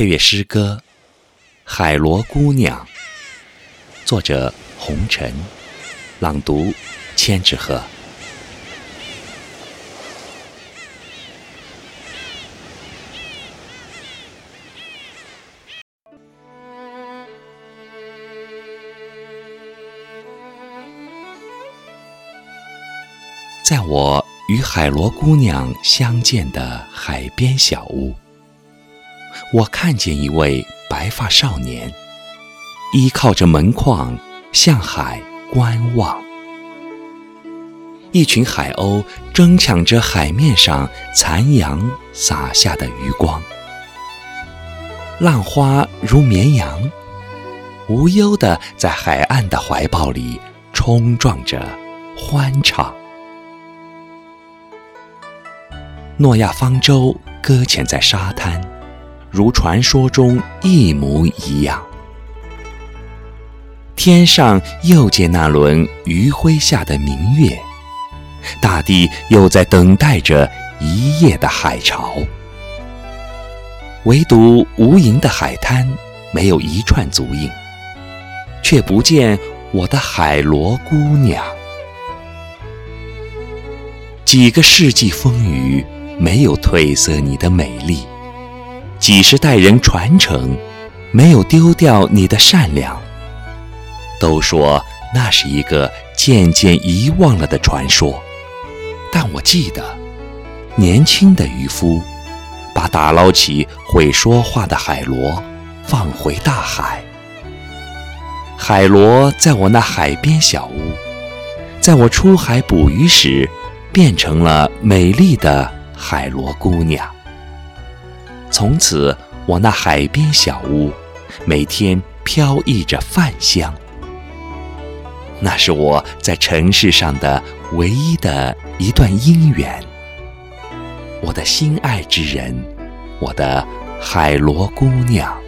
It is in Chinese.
配乐诗歌《海螺姑娘》，作者红尘，朗读千纸鹤。在我与海螺姑娘相见的海边小屋。我看见一位白发少年，依靠着门框向海观望。一群海鸥争抢着海面上残阳洒下的余光，浪花如绵羊，无忧地在海岸的怀抱里冲撞着欢唱。诺亚方舟搁浅在沙滩。如传说中一模一样。天上又见那轮余晖下的明月，大地又在等待着一夜的海潮。唯独无垠的海滩没有一串足印，却不见我的海螺姑娘。几个世纪风雨没有褪色你的美丽。几十代人传承，没有丢掉你的善良。都说那是一个渐渐遗忘了的传说，但我记得，年轻的渔夫把打捞起会说话的海螺放回大海。海螺在我那海边小屋，在我出海捕鱼时，变成了美丽的海螺姑娘。从此，我那海边小屋每天飘溢着饭香。那是我在城市上的唯一的一段姻缘。我的心爱之人，我的海螺姑娘。